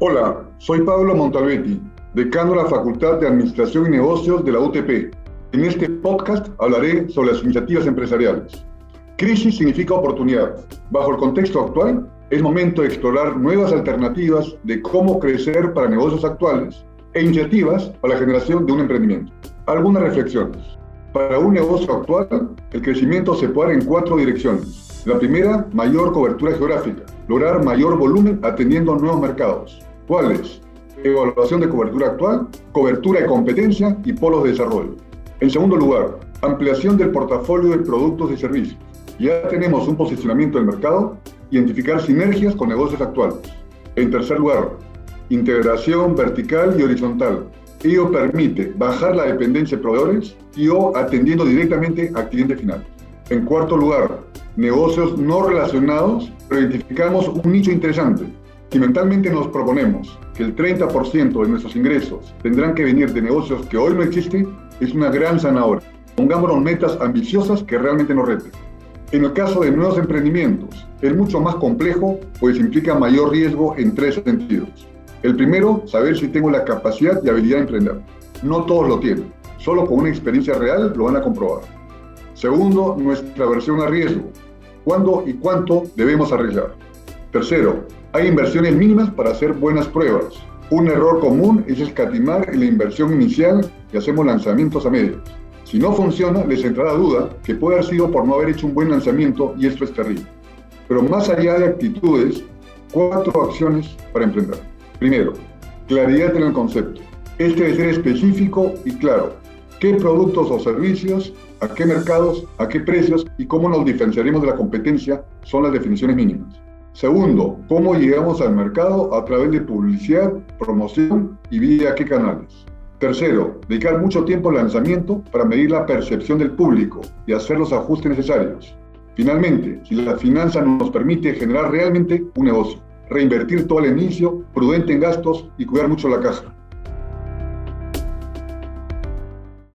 Hola, soy Pablo Montalbetti, decano de la Facultad de Administración y Negocios de la UTP. En este podcast hablaré sobre las iniciativas empresariales. Crisis significa oportunidad. Bajo el contexto actual, es momento de explorar nuevas alternativas de cómo crecer para negocios actuales e iniciativas para la generación de un emprendimiento. Algunas reflexiones. Para un negocio actual, el crecimiento se puede dar en cuatro direcciones. La primera, mayor cobertura geográfica, lograr mayor volumen atendiendo nuevos mercados. ¿Cuáles? Evaluación de cobertura actual, cobertura de competencia y polos de desarrollo. En segundo lugar, ampliación del portafolio de productos y servicios. Ya tenemos un posicionamiento del mercado, identificar sinergias con negocios actuales. En tercer lugar, integración vertical y horizontal. Ello permite bajar la dependencia de proveedores y o atendiendo directamente al cliente final. En cuarto lugar, negocios no relacionados, pero identificamos un nicho interesante, si mentalmente nos proponemos que el 30% de nuestros ingresos tendrán que venir de negocios que hoy no existen, es una gran zanahoria. Pongámonos metas ambiciosas que realmente nos reten. En el caso de nuevos emprendimientos, es mucho más complejo, pues implica mayor riesgo en tres sentidos. El primero, saber si tengo la capacidad y habilidad de emprender. No todos lo tienen, solo con una experiencia real lo van a comprobar. Segundo, nuestra versión a riesgo. ¿Cuándo y cuánto debemos arriesgar? Tercero, hay inversiones mínimas para hacer buenas pruebas. Un error común es escatimar en la inversión inicial y hacemos lanzamientos a medias. Si no funciona, les entrará duda que puede haber sido por no haber hecho un buen lanzamiento y esto es terrible. Pero más allá de actitudes, cuatro acciones para emprender. Primero, claridad en el concepto. Este debe ser específico y claro. ¿Qué productos o servicios, a qué mercados, a qué precios y cómo nos diferenciaremos de la competencia son las definiciones mínimas. Segundo, cómo llegamos al mercado a través de publicidad, promoción y vía qué canales. Tercero, dedicar mucho tiempo al lanzamiento para medir la percepción del público y hacer los ajustes necesarios. Finalmente, si la finanza nos permite generar realmente un negocio, reinvertir todo el inicio, prudente en gastos y cuidar mucho la caja.